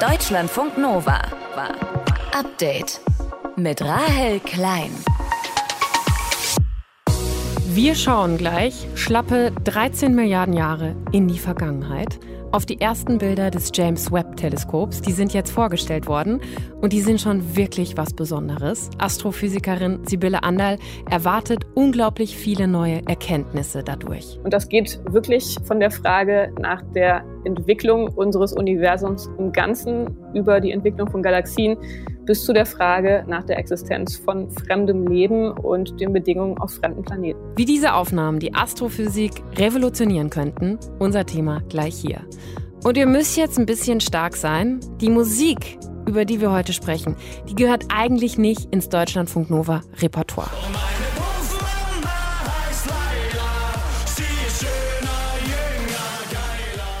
Deutschlandfunk Nova. Update mit Rahel Klein. Wir schauen gleich schlappe 13 Milliarden Jahre in die Vergangenheit auf die ersten Bilder des James Webb Teleskops. Die sind jetzt vorgestellt worden und die sind schon wirklich was Besonderes. Astrophysikerin Sibylle Anderl erwartet unglaublich viele neue Erkenntnisse dadurch. Und das geht wirklich von der Frage nach der Entwicklung unseres Universums im Ganzen über die Entwicklung von Galaxien bis zu der Frage nach der Existenz von fremdem Leben und den Bedingungen auf fremden Planeten. Wie diese Aufnahmen die Astrophysik revolutionieren könnten, unser Thema gleich hier. Und ihr müsst jetzt ein bisschen stark sein. Die Musik, über die wir heute sprechen, die gehört eigentlich nicht ins Deutschlandfunk Nova Repertoire.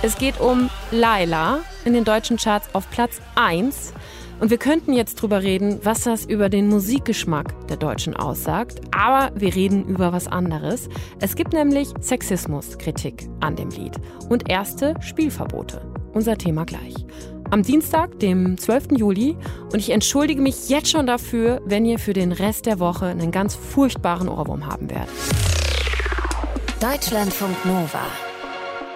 Es geht um Laila in den deutschen Charts auf Platz 1 und wir könnten jetzt drüber reden, was das über den Musikgeschmack der Deutschen aussagt. Aber wir reden über was anderes. Es gibt nämlich Sexismuskritik an dem Lied und erste Spielverbote. Unser Thema gleich. Am Dienstag, dem 12. Juli. Und ich entschuldige mich jetzt schon dafür, wenn ihr für den Rest der Woche einen ganz furchtbaren Ohrwurm haben werdet. Deutschlandfunk Nova.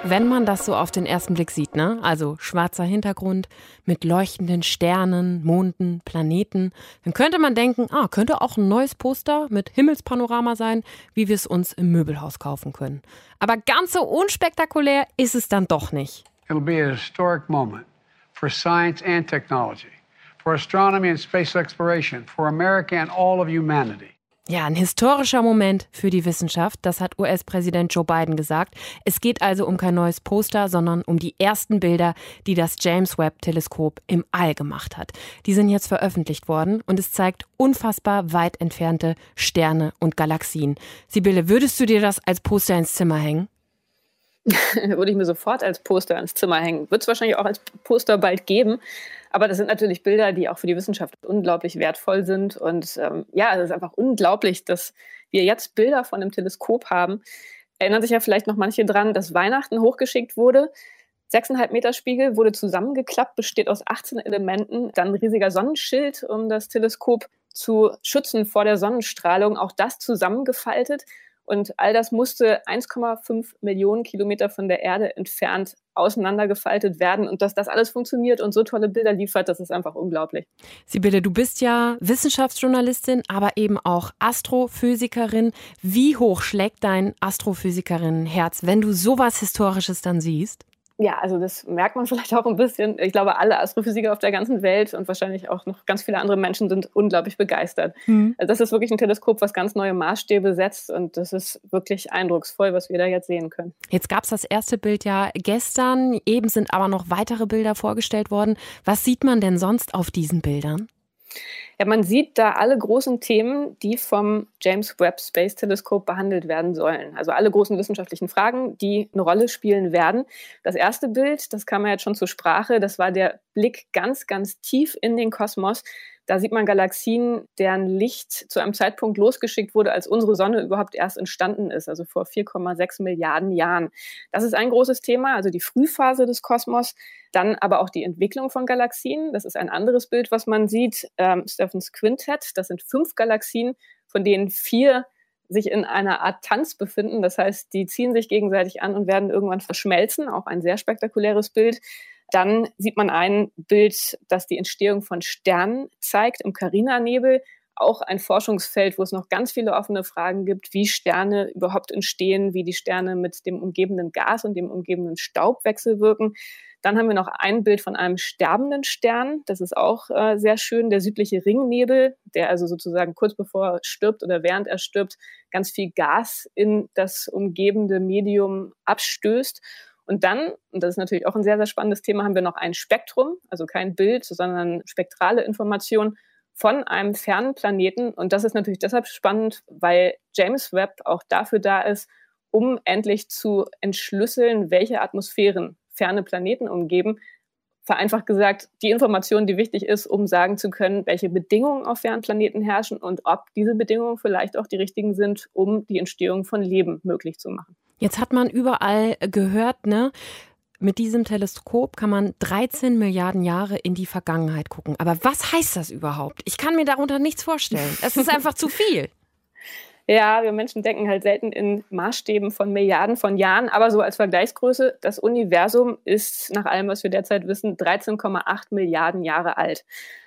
Wenn man das so auf den ersten Blick sieht, ne? Also schwarzer Hintergrund mit leuchtenden Sternen, Monden, Planeten, dann könnte man denken, ah, könnte auch ein neues Poster mit Himmelspanorama sein, wie wir es uns im Möbelhaus kaufen können. Aber ganz so unspektakulär ist es dann doch nicht. It'll be a historic moment for science and technology, for astronomy and space exploration, for America and all of humanity. Ja, ein historischer Moment für die Wissenschaft, das hat US-Präsident Joe Biden gesagt. Es geht also um kein neues Poster, sondern um die ersten Bilder, die das James Webb-Teleskop im All gemacht hat. Die sind jetzt veröffentlicht worden und es zeigt unfassbar weit entfernte Sterne und Galaxien. Sibylle, würdest du dir das als Poster ins Zimmer hängen? Würde ich mir sofort als Poster ins Zimmer hängen. Wird es wahrscheinlich auch als Poster bald geben. Aber das sind natürlich Bilder, die auch für die Wissenschaft unglaublich wertvoll sind. Und ähm, ja, es ist einfach unglaublich, dass wir jetzt Bilder von dem Teleskop haben. Erinnern sich ja vielleicht noch manche dran, dass Weihnachten hochgeschickt wurde. 6,5 Meter Spiegel wurde zusammengeklappt, besteht aus 18 Elementen, dann ein riesiger Sonnenschild, um das Teleskop zu schützen vor der Sonnenstrahlung, auch das zusammengefaltet. Und all das musste 1,5 Millionen Kilometer von der Erde entfernt auseinandergefaltet werden. Und dass das alles funktioniert und so tolle Bilder liefert, das ist einfach unglaublich. Sibylle, du bist ja Wissenschaftsjournalistin, aber eben auch Astrophysikerin. Wie hoch schlägt dein Astrophysikerin-Herz, wenn du sowas Historisches dann siehst? Ja, also das merkt man vielleicht auch ein bisschen. Ich glaube, alle Astrophysiker auf der ganzen Welt und wahrscheinlich auch noch ganz viele andere Menschen sind unglaublich begeistert. Mhm. Also das ist wirklich ein Teleskop, was ganz neue Maßstäbe setzt und das ist wirklich eindrucksvoll, was wir da jetzt sehen können. Jetzt gab es das erste Bild ja gestern, eben sind aber noch weitere Bilder vorgestellt worden. Was sieht man denn sonst auf diesen Bildern? Ja, man sieht da alle großen Themen, die vom James Webb Space Telescope behandelt werden sollen. Also alle großen wissenschaftlichen Fragen, die eine Rolle spielen werden. Das erste Bild, das kam ja jetzt schon zur Sprache, das war der Blick ganz, ganz tief in den Kosmos. Da sieht man Galaxien, deren Licht zu einem Zeitpunkt losgeschickt wurde, als unsere Sonne überhaupt erst entstanden ist, also vor 4,6 Milliarden Jahren. Das ist ein großes Thema, also die Frühphase des Kosmos. Dann aber auch die Entwicklung von Galaxien. Das ist ein anderes Bild, was man sieht. Ähm, Stephens Quintet, das sind fünf Galaxien, von denen vier sich in einer Art Tanz befinden. Das heißt, die ziehen sich gegenseitig an und werden irgendwann verschmelzen. Auch ein sehr spektakuläres Bild. Dann sieht man ein Bild, das die Entstehung von Sternen zeigt im Carina-Nebel. Auch ein Forschungsfeld, wo es noch ganz viele offene Fragen gibt, wie Sterne überhaupt entstehen, wie die Sterne mit dem umgebenden Gas und dem umgebenden Staub wechselwirken. Dann haben wir noch ein Bild von einem sterbenden Stern. Das ist auch äh, sehr schön. Der südliche Ringnebel, der also sozusagen kurz bevor er stirbt oder während er stirbt, ganz viel Gas in das umgebende Medium abstößt. Und dann, und das ist natürlich auch ein sehr, sehr spannendes Thema, haben wir noch ein Spektrum, also kein Bild, sondern spektrale Information von einem fernen Planeten. Und das ist natürlich deshalb spannend, weil James Webb auch dafür da ist, um endlich zu entschlüsseln, welche Atmosphären ferne Planeten umgeben. Vereinfacht gesagt, die Information, die wichtig ist, um sagen zu können, welche Bedingungen auf fernen Planeten herrschen und ob diese Bedingungen vielleicht auch die richtigen sind, um die Entstehung von Leben möglich zu machen. Jetzt hat man überall gehört, ne? Mit diesem Teleskop kann man 13 Milliarden Jahre in die Vergangenheit gucken. Aber was heißt das überhaupt? Ich kann mir darunter nichts vorstellen. Es ist einfach zu viel. Ja, wir Menschen denken halt selten in Maßstäben von Milliarden von Jahren, aber so als Vergleichsgröße, das Universum ist nach allem, was wir derzeit wissen, 13,8 Milliarden Jahre alt.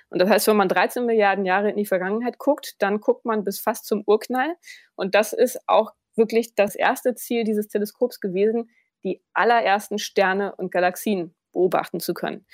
Und das heißt, wenn man 13 Milliarden Jahre in die Vergangenheit guckt, dann guckt man bis fast zum Urknall. Und das ist auch wirklich das erste Ziel dieses Teleskops gewesen, die allerersten Sterne und Galaxien beobachten zu können.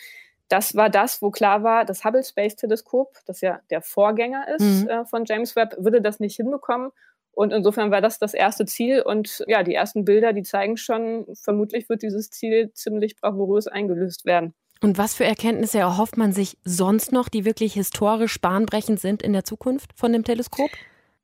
Das war das, wo klar war, das Hubble Space Teleskop, das ja der Vorgänger ist mhm. äh, von James Webb, würde das nicht hinbekommen. Und insofern war das das erste Ziel. Und ja, die ersten Bilder, die zeigen schon, vermutlich wird dieses Ziel ziemlich bravourös eingelöst werden. Und was für Erkenntnisse erhofft man sich sonst noch, die wirklich historisch bahnbrechend sind in der Zukunft von dem Teleskop?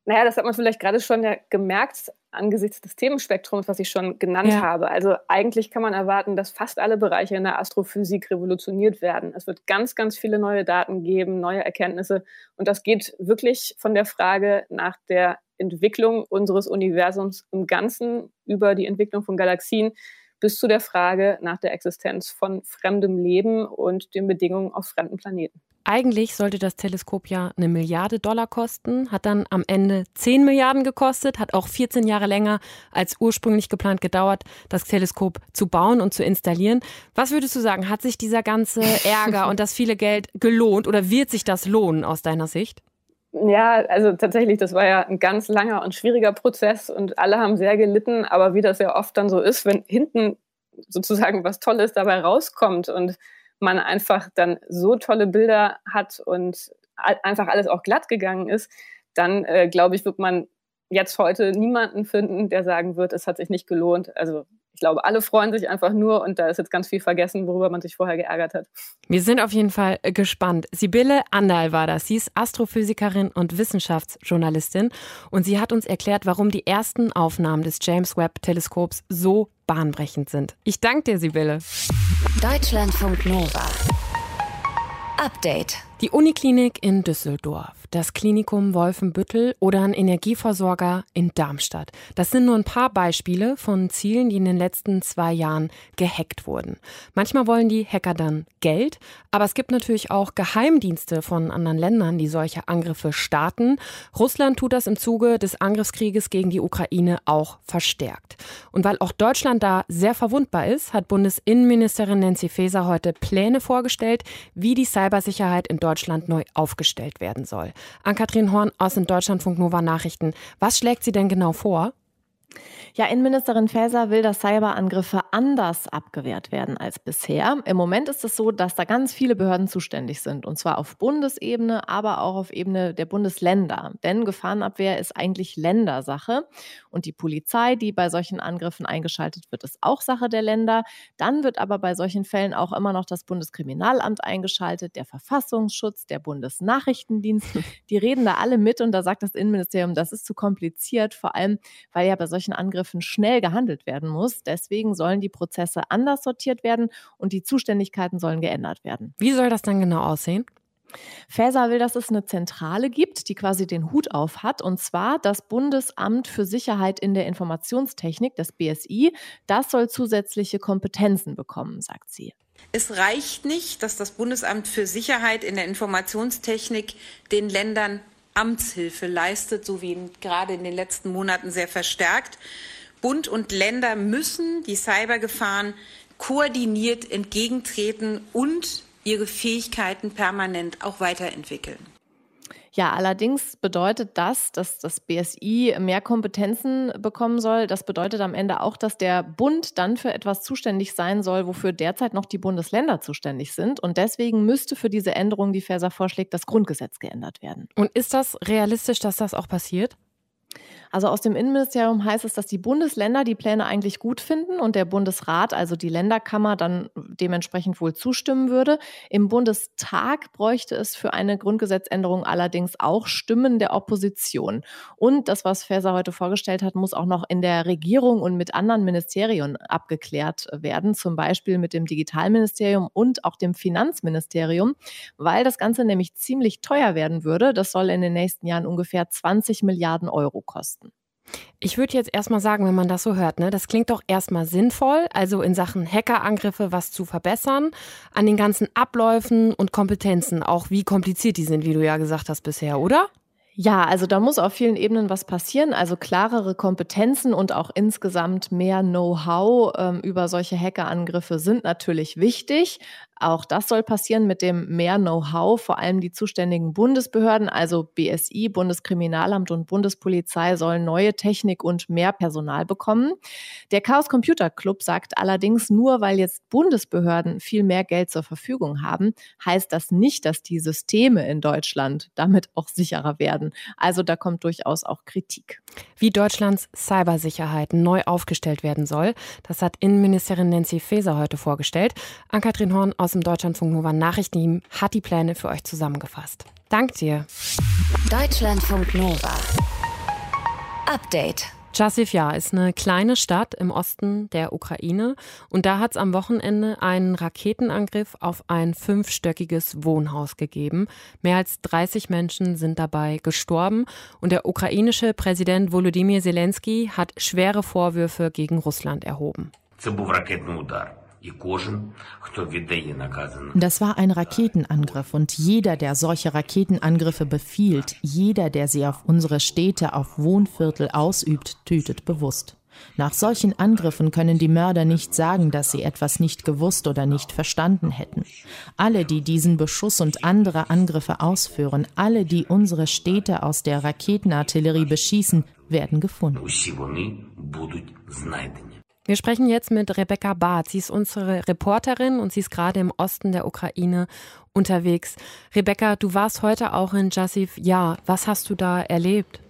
Naja, das hat man vielleicht gerade schon ja gemerkt angesichts des Themenspektrums, was ich schon genannt ja. habe. Also eigentlich kann man erwarten, dass fast alle Bereiche in der Astrophysik revolutioniert werden. Es wird ganz, ganz viele neue Daten geben, neue Erkenntnisse. Und das geht wirklich von der Frage nach der Entwicklung unseres Universums im Ganzen über die Entwicklung von Galaxien bis zu der Frage nach der Existenz von fremdem Leben und den Bedingungen auf fremden Planeten. Eigentlich sollte das Teleskop ja eine Milliarde Dollar kosten, hat dann am Ende 10 Milliarden gekostet, hat auch 14 Jahre länger als ursprünglich geplant gedauert, das Teleskop zu bauen und zu installieren. Was würdest du sagen, hat sich dieser ganze Ärger und das viele Geld gelohnt oder wird sich das lohnen aus deiner Sicht? Ja, also tatsächlich, das war ja ein ganz langer und schwieriger Prozess und alle haben sehr gelitten, aber wie das ja oft dann so ist, wenn hinten sozusagen was Tolles dabei rauskommt und man einfach dann so tolle Bilder hat und einfach alles auch glatt gegangen ist, dann äh, glaube ich, wird man jetzt heute niemanden finden, der sagen wird, es hat sich nicht gelohnt. Also ich glaube, alle freuen sich einfach nur und da ist jetzt ganz viel vergessen, worüber man sich vorher geärgert hat. Wir sind auf jeden Fall äh, gespannt. Sibylle Andal war das. Sie ist Astrophysikerin und Wissenschaftsjournalistin und sie hat uns erklärt, warum die ersten Aufnahmen des James Webb Teleskops so bahnbrechend sind. Ich danke dir, Sibylle. Deutschlandfunk Nova. Update. Die Uniklinik in Düsseldorf, das Klinikum Wolfenbüttel oder ein Energieversorger in Darmstadt. Das sind nur ein paar Beispiele von Zielen, die in den letzten zwei Jahren gehackt wurden. Manchmal wollen die Hacker dann Geld, aber es gibt natürlich auch Geheimdienste von anderen Ländern, die solche Angriffe starten. Russland tut das im Zuge des Angriffskrieges gegen die Ukraine auch verstärkt. Und weil auch Deutschland da sehr verwundbar ist, hat Bundesinnenministerin Nancy Faeser heute Pläne vorgestellt, wie die Cybersicherheit in Deutschland neu aufgestellt werden soll. Ann-Kathrin Horn aus den Deutschlandfunk Nova Nachrichten. Was schlägt sie denn genau vor? Ja, Innenministerin Faeser will, dass Cyberangriffe anders abgewehrt werden als bisher. Im Moment ist es so, dass da ganz viele Behörden zuständig sind, und zwar auf Bundesebene, aber auch auf Ebene der Bundesländer. Denn Gefahrenabwehr ist eigentlich Ländersache. Und die Polizei, die bei solchen Angriffen eingeschaltet wird, ist auch Sache der Länder. Dann wird aber bei solchen Fällen auch immer noch das Bundeskriminalamt eingeschaltet, der Verfassungsschutz, der Bundesnachrichtendienst. Die reden da alle mit und da sagt das Innenministerium, das ist zu kompliziert, vor allem, weil ja bei solchen Angriffen schnell gehandelt werden muss. Deswegen sollen die Prozesse anders sortiert werden und die Zuständigkeiten sollen geändert werden. Wie soll das dann genau aussehen? Faeser will, dass es eine Zentrale gibt, die quasi den Hut auf hat, und zwar das Bundesamt für Sicherheit in der Informationstechnik, das BSI. Das soll zusätzliche Kompetenzen bekommen, sagt sie. Es reicht nicht, dass das Bundesamt für Sicherheit in der Informationstechnik den Ländern Amtshilfe leistet, so wie gerade in den letzten Monaten sehr verstärkt. Bund und Länder müssen die Cybergefahren koordiniert entgegentreten und ihre Fähigkeiten permanent auch weiterentwickeln. Ja, allerdings bedeutet das, dass das BSI mehr Kompetenzen bekommen soll. Das bedeutet am Ende auch, dass der Bund dann für etwas zuständig sein soll, wofür derzeit noch die Bundesländer zuständig sind. Und deswegen müsste für diese Änderung, die Faeser vorschlägt, das Grundgesetz geändert werden. Und ist das realistisch, dass das auch passiert? Also aus dem Innenministerium heißt es, dass die Bundesländer die Pläne eigentlich gut finden und der Bundesrat, also die Länderkammer, dann dementsprechend wohl zustimmen würde. Im Bundestag bräuchte es für eine Grundgesetzänderung allerdings auch Stimmen der Opposition. Und das, was Faeser heute vorgestellt hat, muss auch noch in der Regierung und mit anderen Ministerien abgeklärt werden, zum Beispiel mit dem Digitalministerium und auch dem Finanzministerium, weil das Ganze nämlich ziemlich teuer werden würde. Das soll in den nächsten Jahren ungefähr 20 Milliarden Euro kosten. Ich würde jetzt erstmal sagen, wenn man das so hört, ne, das klingt doch erstmal sinnvoll, also in Sachen Hackerangriffe was zu verbessern, an den ganzen Abläufen und Kompetenzen, auch wie kompliziert die sind, wie du ja gesagt hast bisher, oder? Ja, also da muss auf vielen Ebenen was passieren. Also klarere Kompetenzen und auch insgesamt mehr Know-how ähm, über solche Hackerangriffe sind natürlich wichtig. Auch das soll passieren mit dem mehr Know-how. Vor allem die zuständigen Bundesbehörden, also BSI, Bundeskriminalamt und Bundespolizei, sollen neue Technik und mehr Personal bekommen. Der Chaos Computer Club sagt allerdings, nur weil jetzt Bundesbehörden viel mehr Geld zur Verfügung haben, heißt das nicht, dass die Systeme in Deutschland damit auch sicherer werden. Also da kommt durchaus auch Kritik. Wie Deutschlands Cybersicherheit neu aufgestellt werden soll, das hat Innenministerin Nancy Faeser heute vorgestellt. Ann-Kathrin Horn aus dem Deutschlandfunk Nova Nachrichtenteam hat die Pläne für euch zusammengefasst. Dank dir. Deutschlandfunk Nova. Update. Chasivja ist eine kleine Stadt im Osten der Ukraine und da hat es am Wochenende einen Raketenangriff auf ein fünfstöckiges Wohnhaus gegeben. Mehr als 30 Menschen sind dabei gestorben und der ukrainische Präsident Volodymyr Zelensky hat schwere Vorwürfe gegen Russland erhoben. Das war ein das war ein Raketenangriff und jeder, der solche Raketenangriffe befiehlt, jeder, der sie auf unsere Städte, auf Wohnviertel ausübt, tötet bewusst. Nach solchen Angriffen können die Mörder nicht sagen, dass sie etwas nicht gewusst oder nicht verstanden hätten. Alle, die diesen Beschuss und andere Angriffe ausführen, alle, die unsere Städte aus der Raketenartillerie beschießen, werden gefunden. Wir sprechen jetzt mit Rebecca Barth. Sie ist unsere Reporterin und sie ist gerade im Osten der Ukraine unterwegs. Rebecca, du warst heute auch in Jassiv. Ja, was hast du da erlebt?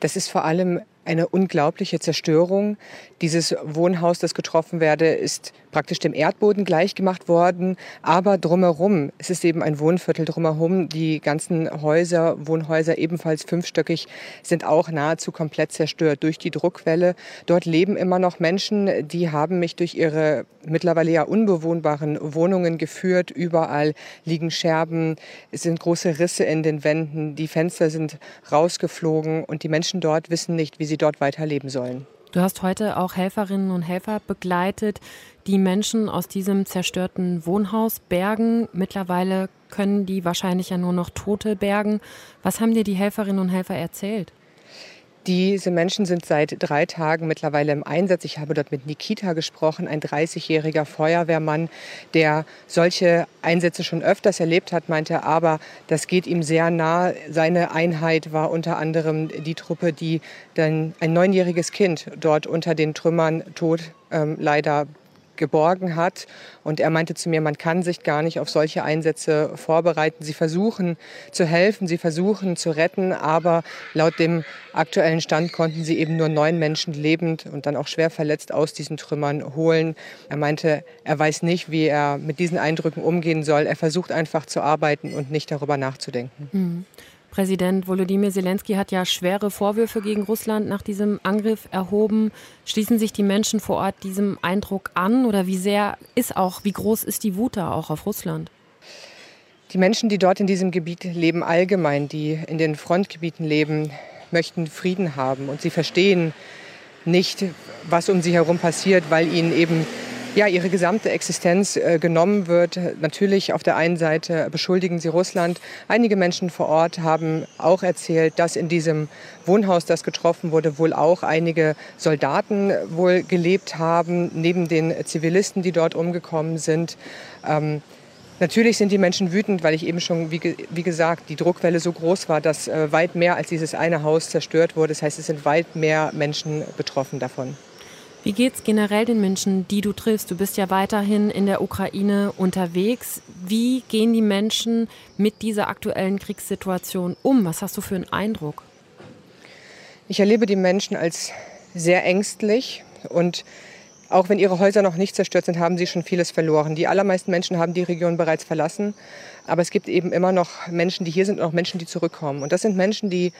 Das ist vor allem eine unglaubliche Zerstörung. Dieses Wohnhaus, das getroffen werde, ist praktisch dem Erdboden gleichgemacht worden. Aber drumherum, es ist eben ein Wohnviertel drumherum. Die ganzen Häuser, Wohnhäuser ebenfalls fünfstöckig, sind auch nahezu komplett zerstört durch die Druckwelle. Dort leben immer noch Menschen, die haben mich durch ihre mittlerweile ja unbewohnbaren Wohnungen geführt. Überall liegen Scherben, es sind große Risse in den Wänden, die Fenster sind rausgeflogen und die Menschen dort wissen nicht, wie sie dort weiterleben sollen. Du hast heute auch Helferinnen und Helfer begleitet, die Menschen aus diesem zerstörten Wohnhaus bergen. Mittlerweile können die wahrscheinlich ja nur noch Tote bergen. Was haben dir die Helferinnen und Helfer erzählt? Diese Menschen sind seit drei Tagen mittlerweile im Einsatz. Ich habe dort mit Nikita gesprochen, ein 30-jähriger Feuerwehrmann, der solche Einsätze schon öfters erlebt hat, meinte aber, das geht ihm sehr nah. Seine Einheit war unter anderem die Truppe, die dann ein neunjähriges Kind dort unter den Trümmern tot ähm, leider geborgen hat. Und er meinte zu mir, man kann sich gar nicht auf solche Einsätze vorbereiten. Sie versuchen zu helfen, sie versuchen zu retten, aber laut dem aktuellen Stand konnten sie eben nur neun Menschen lebend und dann auch schwer verletzt aus diesen Trümmern holen. Er meinte, er weiß nicht, wie er mit diesen Eindrücken umgehen soll. Er versucht einfach zu arbeiten und nicht darüber nachzudenken. Mhm. Präsident Volodymyr Zelensky hat ja schwere Vorwürfe gegen Russland nach diesem Angriff erhoben. Schließen sich die Menschen vor Ort diesem Eindruck an oder wie sehr ist auch, wie groß ist die Wut da auch auf Russland? Die Menschen, die dort in diesem Gebiet leben, allgemein, die in den Frontgebieten leben, möchten Frieden haben und sie verstehen nicht, was um sie herum passiert, weil ihnen eben ja, ihre gesamte Existenz äh, genommen wird. Natürlich auf der einen Seite beschuldigen sie Russland. Einige Menschen vor Ort haben auch erzählt, dass in diesem Wohnhaus, das getroffen wurde, wohl auch einige Soldaten wohl gelebt haben, neben den Zivilisten, die dort umgekommen sind. Ähm, Natürlich sind die Menschen wütend, weil ich eben schon, wie, wie gesagt, die Druckwelle so groß war, dass äh, weit mehr als dieses eine Haus zerstört wurde. Das heißt, es sind weit mehr Menschen betroffen davon. Wie geht es generell den Menschen, die du triffst? Du bist ja weiterhin in der Ukraine unterwegs. Wie gehen die Menschen mit dieser aktuellen Kriegssituation um? Was hast du für einen Eindruck? Ich erlebe die Menschen als sehr ängstlich und auch wenn ihre Häuser noch nicht zerstört sind, haben sie schon vieles verloren. Die allermeisten Menschen haben die Region bereits verlassen. Aber es gibt eben immer noch Menschen, die hier sind und auch Menschen, die zurückkommen. Und das sind Menschen, die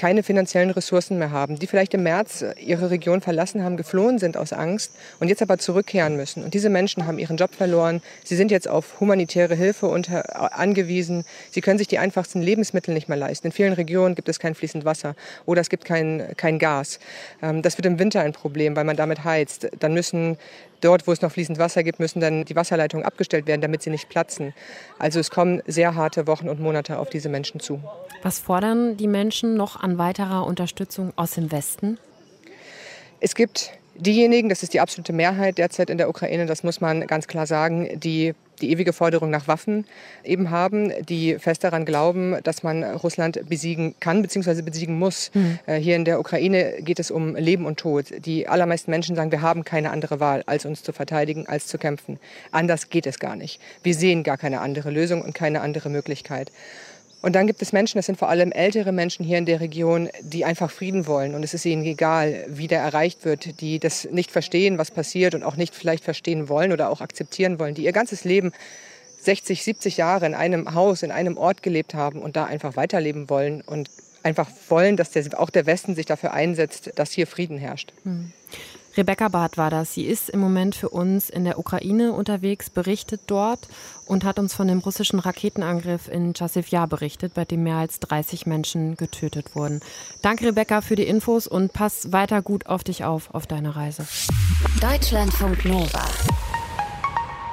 keine finanziellen Ressourcen mehr haben, die vielleicht im März ihre Region verlassen haben, geflohen sind aus Angst und jetzt aber zurückkehren müssen. Und diese Menschen haben ihren Job verloren. Sie sind jetzt auf humanitäre Hilfe unter, angewiesen. Sie können sich die einfachsten Lebensmittel nicht mehr leisten. In vielen Regionen gibt es kein fließend Wasser oder es gibt kein, kein Gas. Ähm, das wird im Winter ein Problem, weil man damit heizt. Dann müssen Dort, wo es noch fließend Wasser gibt, müssen dann die Wasserleitungen abgestellt werden, damit sie nicht platzen. Also es kommen sehr harte Wochen und Monate auf diese Menschen zu. Was fordern die Menschen noch an weiterer Unterstützung aus dem Westen? Es gibt diejenigen, das ist die absolute Mehrheit derzeit in der Ukraine, das muss man ganz klar sagen, die die ewige Forderung nach Waffen eben haben, die fest daran glauben, dass man Russland besiegen kann bzw. besiegen muss. Mhm. Hier in der Ukraine geht es um Leben und Tod. Die allermeisten Menschen sagen, wir haben keine andere Wahl, als uns zu verteidigen, als zu kämpfen. Anders geht es gar nicht. Wir sehen gar keine andere Lösung und keine andere Möglichkeit. Und dann gibt es Menschen, das sind vor allem ältere Menschen hier in der Region, die einfach Frieden wollen. Und es ist ihnen egal, wie der erreicht wird, die das nicht verstehen, was passiert und auch nicht vielleicht verstehen wollen oder auch akzeptieren wollen, die ihr ganzes Leben 60, 70 Jahre in einem Haus, in einem Ort gelebt haben und da einfach weiterleben wollen und einfach wollen, dass der, auch der Westen sich dafür einsetzt, dass hier Frieden herrscht. Hm. Rebecca Barth war das. Sie ist im Moment für uns in der Ukraine unterwegs, berichtet dort und hat uns von dem russischen Raketenangriff in Chasiv berichtet, bei dem mehr als 30 Menschen getötet wurden. Danke, Rebecca, für die Infos und pass weiter gut auf dich auf auf deiner Reise. Deutschlandfunk Nova.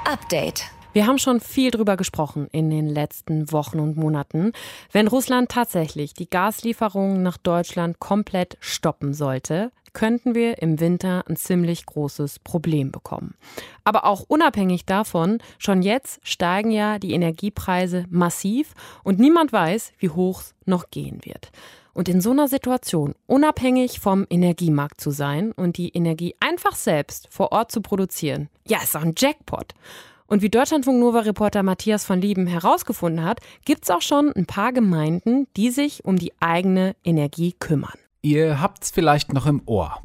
Update. Wir haben schon viel drüber gesprochen in den letzten Wochen und Monaten. Wenn Russland tatsächlich die Gaslieferungen nach Deutschland komplett stoppen sollte, könnten wir im Winter ein ziemlich großes Problem bekommen. Aber auch unabhängig davon, schon jetzt steigen ja die Energiepreise massiv und niemand weiß, wie hoch es noch gehen wird. Und in so einer Situation unabhängig vom Energiemarkt zu sein und die Energie einfach selbst vor Ort zu produzieren, ja, ist auch ein Jackpot. Und wie Deutschlandfunk Nova Reporter Matthias von Lieben herausgefunden hat, gibt es auch schon ein paar Gemeinden, die sich um die eigene Energie kümmern. Ihr habt's vielleicht noch im Ohr.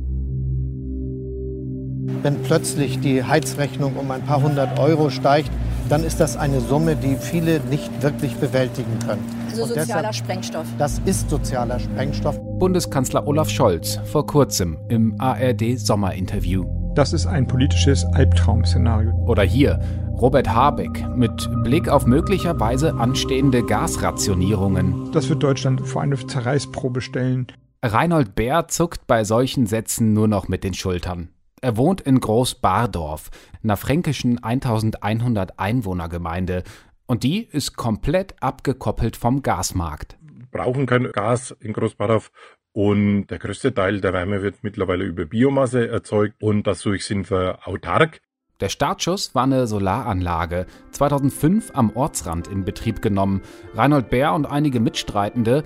Wenn plötzlich die Heizrechnung um ein paar hundert Euro steigt, dann ist das eine Summe, die viele nicht wirklich bewältigen können. Also sozialer deshalb, Sprengstoff. Das ist sozialer Sprengstoff. Bundeskanzler Olaf Scholz vor kurzem im ARD Sommerinterview. Das ist ein politisches Albtraum-Szenario. Oder hier Robert Habeck mit Blick auf möglicherweise anstehende Gasrationierungen. Das wird Deutschland vor eine Zerreißprobe stellen. Reinhold Bär zuckt bei solchen Sätzen nur noch mit den Schultern. Er wohnt in Großbardorf, einer fränkischen 1100 Einwohnergemeinde, und die ist komplett abgekoppelt vom Gasmarkt. Wir brauchen kein Gas in Großbardorf und der größte Teil der Wärme wird mittlerweile über Biomasse erzeugt und dadurch sind wir autark. Der Startschuss war eine Solaranlage, 2005 am Ortsrand in Betrieb genommen. Reinhold Bär und einige Mitstreitende,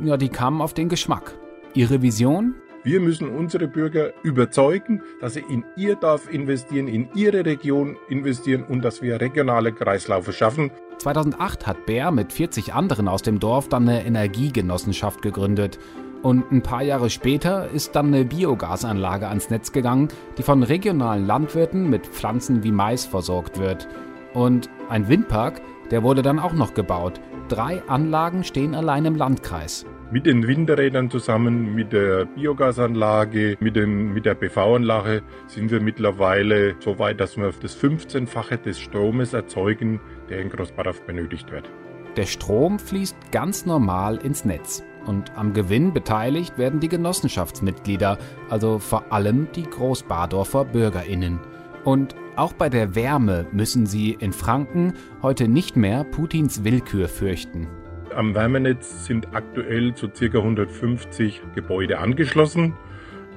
ja, die kamen auf den Geschmack. Ihre Vision? Wir müssen unsere Bürger überzeugen, dass sie in ihr Dorf investieren, in ihre Region investieren und dass wir regionale Kreislaufe schaffen. 2008 hat Bär mit 40 anderen aus dem Dorf dann eine Energiegenossenschaft gegründet. Und ein paar Jahre später ist dann eine Biogasanlage ans Netz gegangen, die von regionalen Landwirten mit Pflanzen wie Mais versorgt wird. Und ein Windpark, der wurde dann auch noch gebaut. Drei Anlagen stehen allein im Landkreis mit den Windrädern zusammen, mit der Biogasanlage, mit, den, mit der PV-Anlage sind wir mittlerweile so weit, dass wir das 15-fache des Stromes erzeugen, der in Großbadorf benötigt wird. Der Strom fließt ganz normal ins Netz. Und am Gewinn beteiligt werden die Genossenschaftsmitglieder, also vor allem die Großbadorfer BürgerInnen. Und auch bei der Wärme müssen sie in Franken heute nicht mehr Putins Willkür fürchten. Am Wärmenetz sind aktuell so circa 150 Gebäude angeschlossen.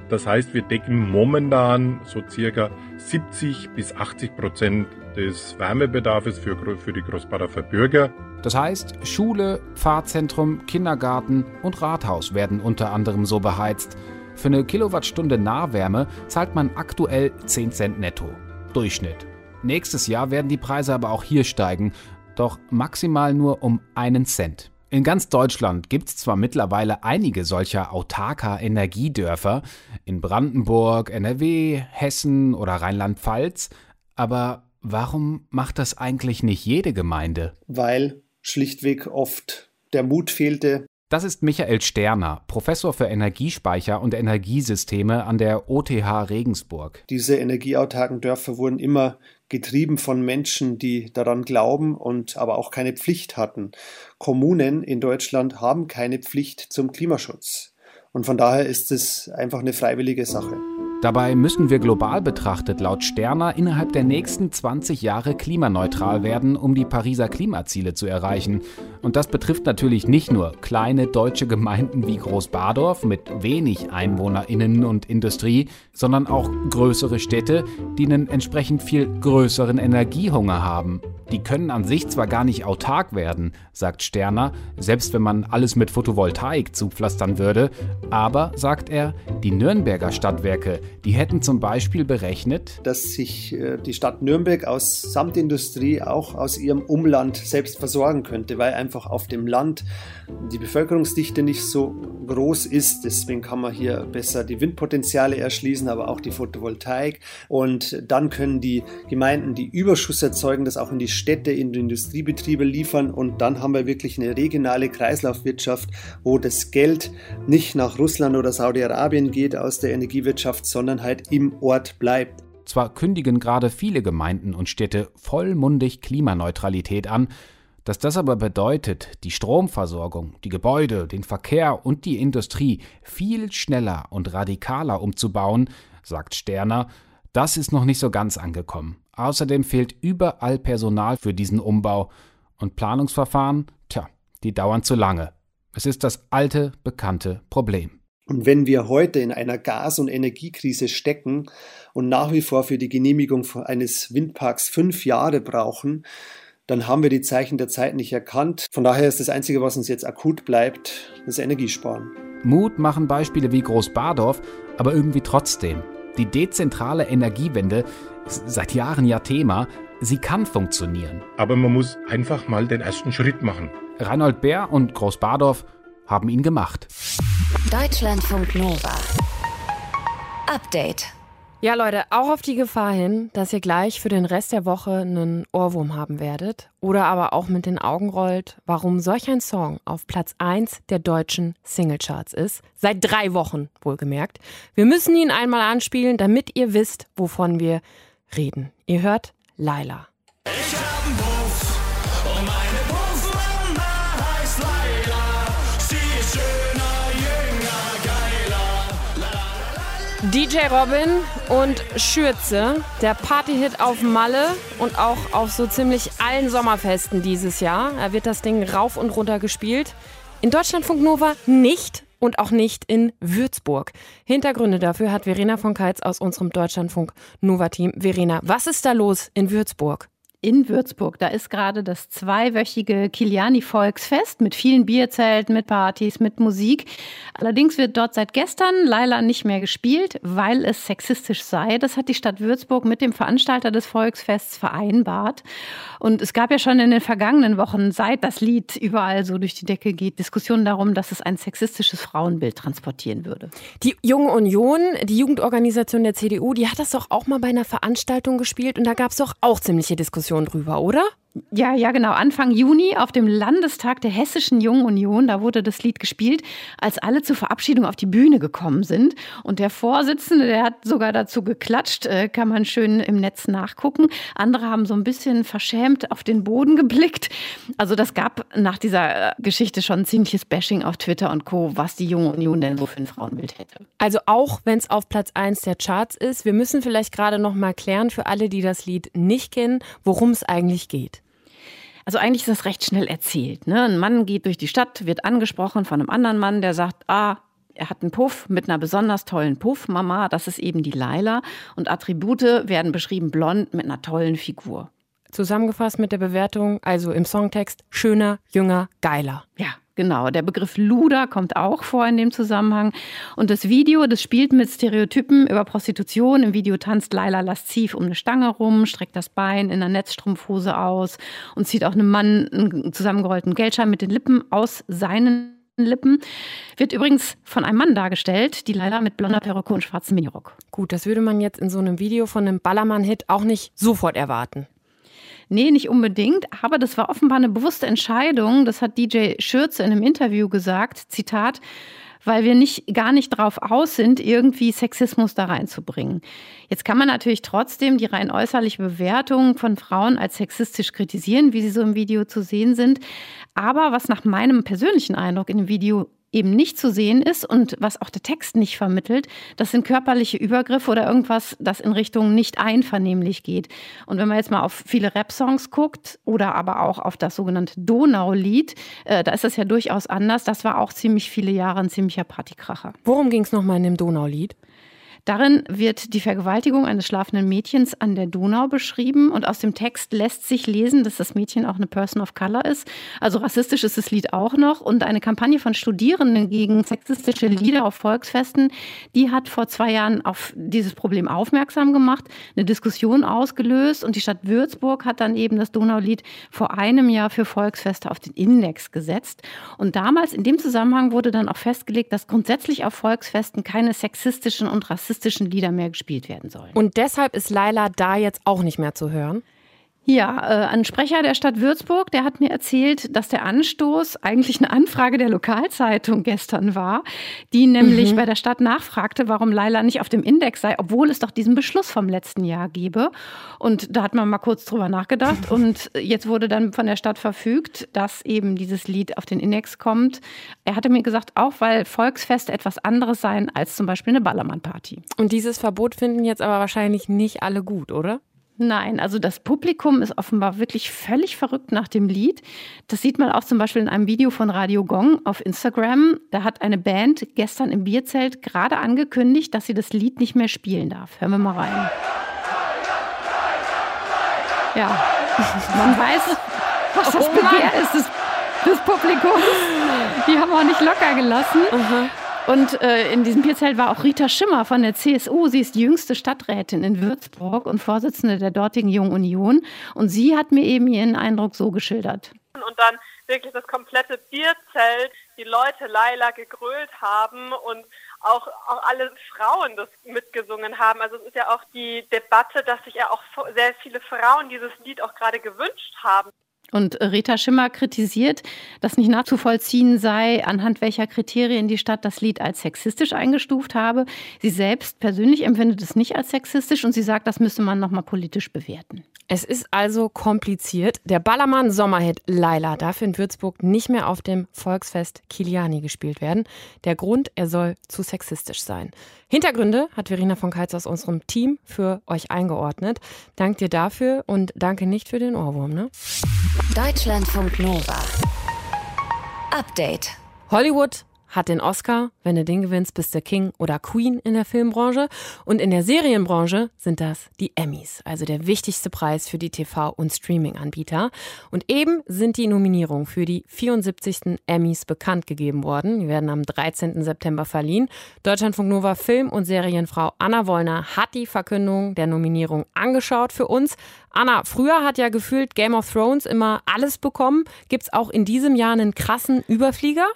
Das heißt, wir decken momentan so circa 70 bis 80 Prozent des Wärmebedarfs für, für die Großbader Bürger. Das heißt, Schule, Pfarrzentrum, Kindergarten und Rathaus werden unter anderem so beheizt. Für eine Kilowattstunde Nahwärme zahlt man aktuell 10 Cent netto. Durchschnitt. Nächstes Jahr werden die Preise aber auch hier steigen, doch maximal nur um einen Cent. In ganz Deutschland gibt es zwar mittlerweile einige solcher autarker Energiedörfer, in Brandenburg, NRW, Hessen oder Rheinland-Pfalz, aber warum macht das eigentlich nicht jede Gemeinde? Weil schlichtweg oft der Mut fehlte. Das ist Michael Sterner, Professor für Energiespeicher und Energiesysteme an der OTH Regensburg. Diese energieautarken Dörfer wurden immer getrieben von Menschen, die daran glauben und aber auch keine Pflicht hatten. Kommunen in Deutschland haben keine Pflicht zum Klimaschutz. Und von daher ist es einfach eine freiwillige Sache. Dabei müssen wir global betrachtet laut Sterner innerhalb der nächsten 20 Jahre klimaneutral werden, um die Pariser Klimaziele zu erreichen. Und das betrifft natürlich nicht nur kleine deutsche Gemeinden wie Großbadorf mit wenig Einwohnerinnen und Industrie, sondern auch größere Städte, die einen entsprechend viel größeren Energiehunger haben. Die können an sich zwar gar nicht autark werden, sagt Sterner, selbst wenn man alles mit Photovoltaik zupflastern würde, aber, sagt er, die Nürnberger Stadtwerke, die hätten zum Beispiel berechnet, dass sich äh, die Stadt Nürnberg aus Samtindustrie auch aus ihrem Umland selbst versorgen könnte, weil einfach auf dem Land die Bevölkerungsdichte nicht so groß ist. Deswegen kann man hier besser die Windpotenziale erschließen, aber auch die Photovoltaik. Und dann können die Gemeinden, die Überschuss erzeugen, das auch in die Städte, in die Industriebetriebe liefern. Und dann haben wir wirklich eine regionale Kreislaufwirtschaft, wo das Geld nicht nach Russland oder Saudi-Arabien geht aus der Energiewirtschaft, sondern halt im Ort bleibt. Zwar kündigen gerade viele Gemeinden und Städte vollmundig Klimaneutralität an, dass das aber bedeutet, die Stromversorgung, die Gebäude, den Verkehr und die Industrie viel schneller und radikaler umzubauen, sagt Sterner, das ist noch nicht so ganz angekommen. Außerdem fehlt überall Personal für diesen Umbau und Planungsverfahren, tja, die dauern zu lange. Es ist das alte, bekannte Problem. Und wenn wir heute in einer Gas- und Energiekrise stecken und nach wie vor für die Genehmigung eines Windparks fünf Jahre brauchen, dann haben wir die Zeichen der Zeit nicht erkannt. Von daher ist das Einzige, was uns jetzt akut bleibt, das Energiesparen. Mut machen Beispiele wie Großbadorf, aber irgendwie trotzdem. Die dezentrale Energiewende ist seit Jahren ja Thema. Sie kann funktionieren. Aber man muss einfach mal den ersten Schritt machen. Reinhold Bär und Großbadorf haben ihn gemacht. Deutschlandfunk Nova. Update. Ja, Leute, auch auf die Gefahr hin, dass ihr gleich für den Rest der Woche einen Ohrwurm haben werdet oder aber auch mit den Augen rollt, warum solch ein Song auf Platz 1 der deutschen Singlecharts ist. Seit drei Wochen, wohlgemerkt. Wir müssen ihn einmal anspielen, damit ihr wisst, wovon wir reden. Ihr hört Laila. Ich hab DJ Robin und Schürze, der Partyhit auf Malle und auch auf so ziemlich allen Sommerfesten dieses Jahr. Da wird das Ding rauf und runter gespielt. In Deutschlandfunk Nova nicht und auch nicht in Würzburg. Hintergründe dafür hat Verena von Keitz aus unserem Deutschlandfunk Nova Team. Verena, was ist da los in Würzburg? In Würzburg. Da ist gerade das zweiwöchige Kiliani-Volksfest mit vielen Bierzelten, mit Partys, mit Musik. Allerdings wird dort seit gestern Laila nicht mehr gespielt, weil es sexistisch sei. Das hat die Stadt Würzburg mit dem Veranstalter des Volksfests vereinbart. Und es gab ja schon in den vergangenen Wochen, seit das Lied überall so durch die Decke geht, Diskussionen darum, dass es ein sexistisches Frauenbild transportieren würde. Die Junge Union, die Jugendorganisation der CDU, die hat das doch auch mal bei einer Veranstaltung gespielt und da gab es doch auch ziemliche Diskussionen drüber, oder? Ja, ja, genau. Anfang Juni auf dem Landestag der Hessischen Jungen Union, da wurde das Lied gespielt, als alle zur Verabschiedung auf die Bühne gekommen sind. Und der Vorsitzende, der hat sogar dazu geklatscht, äh, kann man schön im Netz nachgucken. Andere haben so ein bisschen verschämt auf den Boden geblickt. Also das gab nach dieser äh, Geschichte schon ziemliches Bashing auf Twitter und Co., was die Junge Union denn so für ein Frauenbild hätte. Also auch wenn es auf Platz 1 der Charts ist, wir müssen vielleicht gerade noch mal klären für alle, die das Lied nicht kennen, worum es eigentlich geht. Also eigentlich ist das recht schnell erzählt. Ne? Ein Mann geht durch die Stadt, wird angesprochen von einem anderen Mann, der sagt, ah, er hat einen Puff mit einer besonders tollen Puff-Mama, das ist eben die Laila. Und Attribute werden beschrieben blond mit einer tollen Figur. Zusammengefasst mit der Bewertung, also im Songtext, schöner, jünger, geiler. Ja, Genau, der Begriff Luder kommt auch vor in dem Zusammenhang. Und das Video, das spielt mit Stereotypen über Prostitution. Im Video tanzt Laila lasziv um eine Stange rum, streckt das Bein in einer Netzstrumpfhose aus und zieht auch einem Mann einen zusammengerollten Geldschein mit den Lippen aus seinen Lippen. Wird übrigens von einem Mann dargestellt, die Laila mit blonder Perücke und schwarzem Minirock. Gut, das würde man jetzt in so einem Video von einem Ballermann-Hit auch nicht sofort erwarten. Nee, nicht unbedingt, aber das war offenbar eine bewusste Entscheidung. Das hat DJ Schürze in einem Interview gesagt. Zitat, weil wir nicht, gar nicht drauf aus sind, irgendwie Sexismus da reinzubringen. Jetzt kann man natürlich trotzdem die rein äußerliche Bewertung von Frauen als sexistisch kritisieren, wie sie so im Video zu sehen sind. Aber was nach meinem persönlichen Eindruck in dem Video eben nicht zu sehen ist und was auch der Text nicht vermittelt, das sind körperliche Übergriffe oder irgendwas, das in Richtung nicht einvernehmlich geht. Und wenn man jetzt mal auf viele Rap-Songs guckt oder aber auch auf das sogenannte Donau-Lied, äh, da ist das ja durchaus anders. Das war auch ziemlich viele Jahre ein ziemlicher Partykracher. Worum ging es nochmal in dem Donau-Lied? Darin wird die Vergewaltigung eines schlafenden Mädchens an der Donau beschrieben und aus dem Text lässt sich lesen, dass das Mädchen auch eine Person of Color ist. Also rassistisch ist das Lied auch noch und eine Kampagne von Studierenden gegen sexistische Lieder auf Volksfesten, die hat vor zwei Jahren auf dieses Problem aufmerksam gemacht, eine Diskussion ausgelöst und die Stadt Würzburg hat dann eben das Donaulied vor einem Jahr für Volksfeste auf den Index gesetzt. Und damals in dem Zusammenhang wurde dann auch festgelegt, dass grundsätzlich auf Volksfesten keine sexistischen und rassistischen rassistischen Lieder mehr gespielt werden sollen. Und deshalb ist Laila da jetzt auch nicht mehr zu hören? Ja, äh, ein Sprecher der Stadt Würzburg, der hat mir erzählt, dass der Anstoß eigentlich eine Anfrage der Lokalzeitung gestern war, die nämlich mhm. bei der Stadt nachfragte, warum Laila nicht auf dem Index sei, obwohl es doch diesen Beschluss vom letzten Jahr gebe. Und da hat man mal kurz drüber nachgedacht und jetzt wurde dann von der Stadt verfügt, dass eben dieses Lied auf den Index kommt. Er hatte mir gesagt, auch weil Volksfeste etwas anderes seien als zum Beispiel eine Ballermann-Party. Und dieses Verbot finden jetzt aber wahrscheinlich nicht alle gut, oder? Nein, also das Publikum ist offenbar wirklich völlig verrückt nach dem Lied. Das sieht man auch zum Beispiel in einem Video von Radio Gong auf Instagram. Da hat eine Band gestern im Bierzelt gerade angekündigt, dass sie das Lied nicht mehr spielen darf. Hören wir mal rein. Ja, man weiß, was das oh Begehr ist des, des Publikums. Die haben auch nicht locker gelassen. Uh und äh, in diesem Bierzelt war auch Rita Schimmer von der CSU. Sie ist die jüngste Stadträtin in Würzburg und Vorsitzende der dortigen Jungen Union. Und sie hat mir eben ihren Eindruck so geschildert. Und dann wirklich das komplette Bierzelt, die Leute Laila gegrölt haben und auch, auch alle Frauen das mitgesungen haben. Also es ist ja auch die Debatte, dass sich ja auch sehr viele Frauen dieses Lied auch gerade gewünscht haben. Und Rita Schimmer kritisiert, dass nicht nachzuvollziehen sei, anhand welcher Kriterien die Stadt das Lied als sexistisch eingestuft habe. Sie selbst persönlich empfindet es nicht als sexistisch und sie sagt, das müsse man nochmal politisch bewerten. Es ist also kompliziert. Der Ballermann Sommerhit Laila darf in Würzburg nicht mehr auf dem Volksfest Kiliani gespielt werden. Der Grund, er soll zu sexistisch sein. Hintergründe hat Verena von Keitz aus unserem Team für euch eingeordnet. Dank dir dafür und danke nicht für den Ohrwurm. Ne? Deutschlandfunk Nova. Update. Hollywood hat den Oscar. Wenn du den gewinnst, bist du King oder Queen in der Filmbranche. Und in der Serienbranche sind das die Emmys, also der wichtigste Preis für die TV- und Streaming-Anbieter. Und eben sind die Nominierungen für die 74. Emmys bekannt gegeben worden. Die werden am 13. September verliehen. Deutschlandfunk Nova Film- und Serienfrau Anna Wollner hat die Verkündung der Nominierung angeschaut für uns. Anna, früher hat ja gefühlt Game of Thrones immer alles bekommen. Gibt es auch in diesem Jahr einen krassen Überflieger?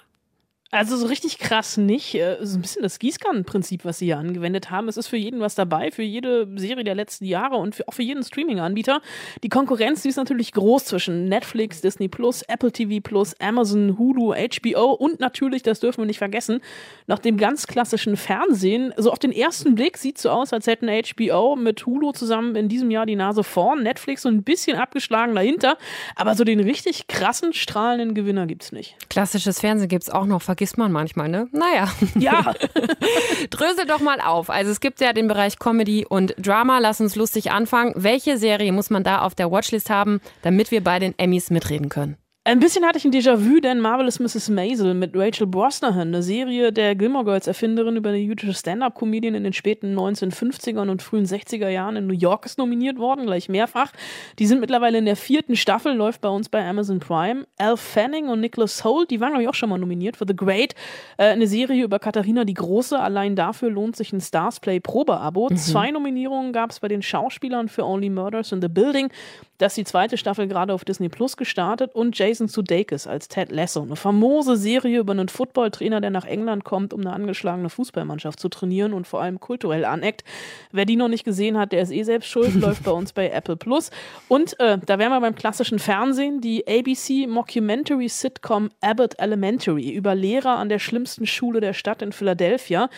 Also so richtig krass nicht. Äh, so ein bisschen das Gießkannenprinzip, was sie hier angewendet haben. Es ist für jeden was dabei, für jede Serie der letzten Jahre und für, auch für jeden Streaming-Anbieter. Die Konkurrenz, die ist natürlich groß zwischen Netflix, Disney Plus, Apple TV Plus, Amazon, Hulu, HBO und natürlich, das dürfen wir nicht vergessen, nach dem ganz klassischen Fernsehen. So auf den ersten Blick sieht es so aus, als hätten HBO mit Hulu zusammen in diesem Jahr die Nase vorn, Netflix so ein bisschen abgeschlagen dahinter. Aber so den richtig krassen, strahlenden Gewinner gibt es nicht. Klassisches Fernsehen gibt es auch noch vergisst man manchmal, ne? Naja. Ja. Drösel doch mal auf. Also es gibt ja den Bereich Comedy und Drama. Lass uns lustig anfangen. Welche Serie muss man da auf der Watchlist haben, damit wir bei den Emmys mitreden können? Ein bisschen hatte ich ein Déjà-vu, denn Marvelous Mrs. Maisel mit Rachel Brosnahan, eine Serie der Gilmore Girls Erfinderin über eine jüdische Stand-Up-Comedian in den späten 1950ern und frühen 60er Jahren in New York ist nominiert worden, gleich mehrfach. Die sind mittlerweile in der vierten Staffel, läuft bei uns bei Amazon Prime. Al Fanning und Nicholas Holt, die waren glaube ich auch schon mal nominiert für The Great, äh, eine Serie über Katharina die Große. Allein dafür lohnt sich ein Stars Play Probeabo. Mhm. Zwei Nominierungen gab es bei den Schauspielern für Only Murders in the Building Da ist die zweite Staffel gerade auf Disney Plus gestartet und Jason Sudeikis als Ted Lasso. Eine famose Serie über einen Footballtrainer, der nach England kommt, um eine angeschlagene Fußballmannschaft zu trainieren und vor allem kulturell aneckt. Wer die noch nicht gesehen hat, der ist eh selbst schuld, läuft bei uns bei Apple Plus. Und äh, da wären wir beim klassischen Fernsehen, die ABC Mockumentary Sitcom Abbott Elementary über Lehrer an der schlimmsten Schule der Stadt in Philadelphia.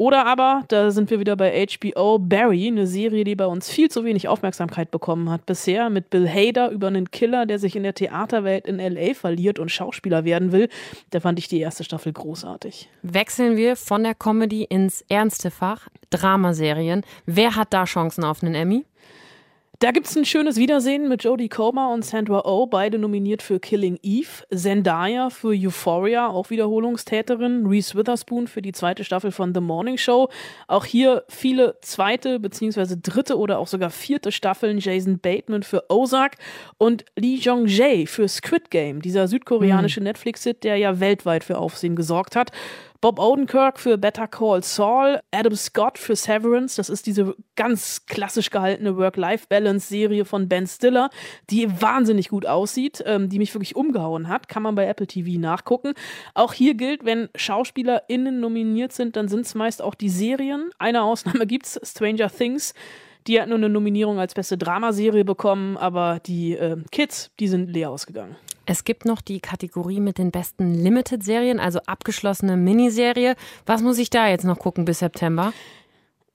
Oder aber, da sind wir wieder bei HBO, Barry, eine Serie, die bei uns viel zu wenig Aufmerksamkeit bekommen hat bisher, mit Bill Hader über einen Killer, der sich in der Theaterwelt in LA verliert und Schauspieler werden will. Da fand ich die erste Staffel großartig. Wechseln wir von der Comedy ins ernste Fach, Dramaserien. Wer hat da Chancen auf einen Emmy? Da gibt es ein schönes Wiedersehen mit Jodie Comer und Sandra Oh, beide nominiert für Killing Eve. Zendaya für Euphoria, auch Wiederholungstäterin. Reese Witherspoon für die zweite Staffel von The Morning Show. Auch hier viele zweite beziehungsweise dritte oder auch sogar vierte Staffeln. Jason Bateman für Ozark und Lee Jong-jae für Squid Game, dieser südkoreanische Netflix-Hit, der ja weltweit für Aufsehen gesorgt hat. Bob Odenkirk für Better Call Saul, Adam Scott für Severance, das ist diese ganz klassisch gehaltene Work-Life-Balance-Serie von Ben Stiller, die wahnsinnig gut aussieht, ähm, die mich wirklich umgehauen hat, kann man bei Apple TV nachgucken. Auch hier gilt, wenn SchauspielerInnen nominiert sind, dann sind es meist auch die Serien. Eine Ausnahme gibt's, Stranger Things. Die hat nur eine Nominierung als beste Dramaserie bekommen, aber die äh, Kids, die sind leer ausgegangen. Es gibt noch die Kategorie mit den besten Limited-Serien, also abgeschlossene Miniserie. Was muss ich da jetzt noch gucken bis September?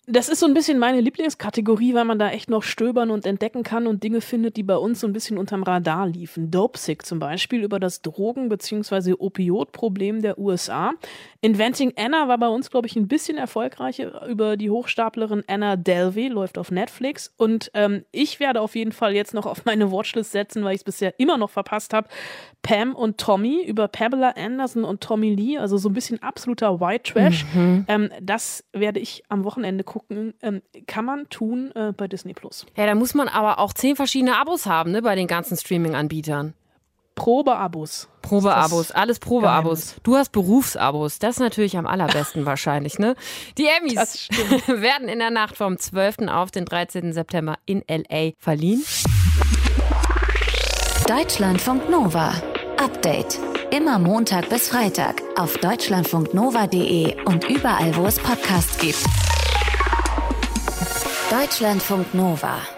Das ist so ein bisschen meine Lieblingskategorie, weil man da echt noch stöbern und entdecken kann und Dinge findet, die bei uns so ein bisschen unterm Radar liefen. Dopesick zum Beispiel über das Drogen- bzw. Opiotproblem der USA. Inventing Anna war bei uns, glaube ich, ein bisschen erfolgreicher über die Hochstaplerin Anna Delvey, läuft auf Netflix. Und ähm, ich werde auf jeden Fall jetzt noch auf meine Watchlist setzen, weil ich es bisher immer noch verpasst habe. Pam und Tommy über Pamela Anderson und Tommy Lee, also so ein bisschen absoluter White Trash. Mhm. Ähm, das werde ich am Wochenende gucken. Ähm, kann man tun äh, bei Disney Plus. Ja, da muss man aber auch zehn verschiedene Abos haben, ne, bei den ganzen Streaming-Anbietern. Probeabos. Probeabos, alles Probeabos. Du hast Berufsabos. Das ist natürlich am allerbesten wahrscheinlich, ne? Die Emmys werden in der Nacht vom 12. auf den 13. September in LA verliehen. Deutschlandfunk Nova. Update. Immer Montag bis Freitag auf deutschlandfunknova.de und überall, wo es Podcasts gibt. Deutschlandfunk Nova.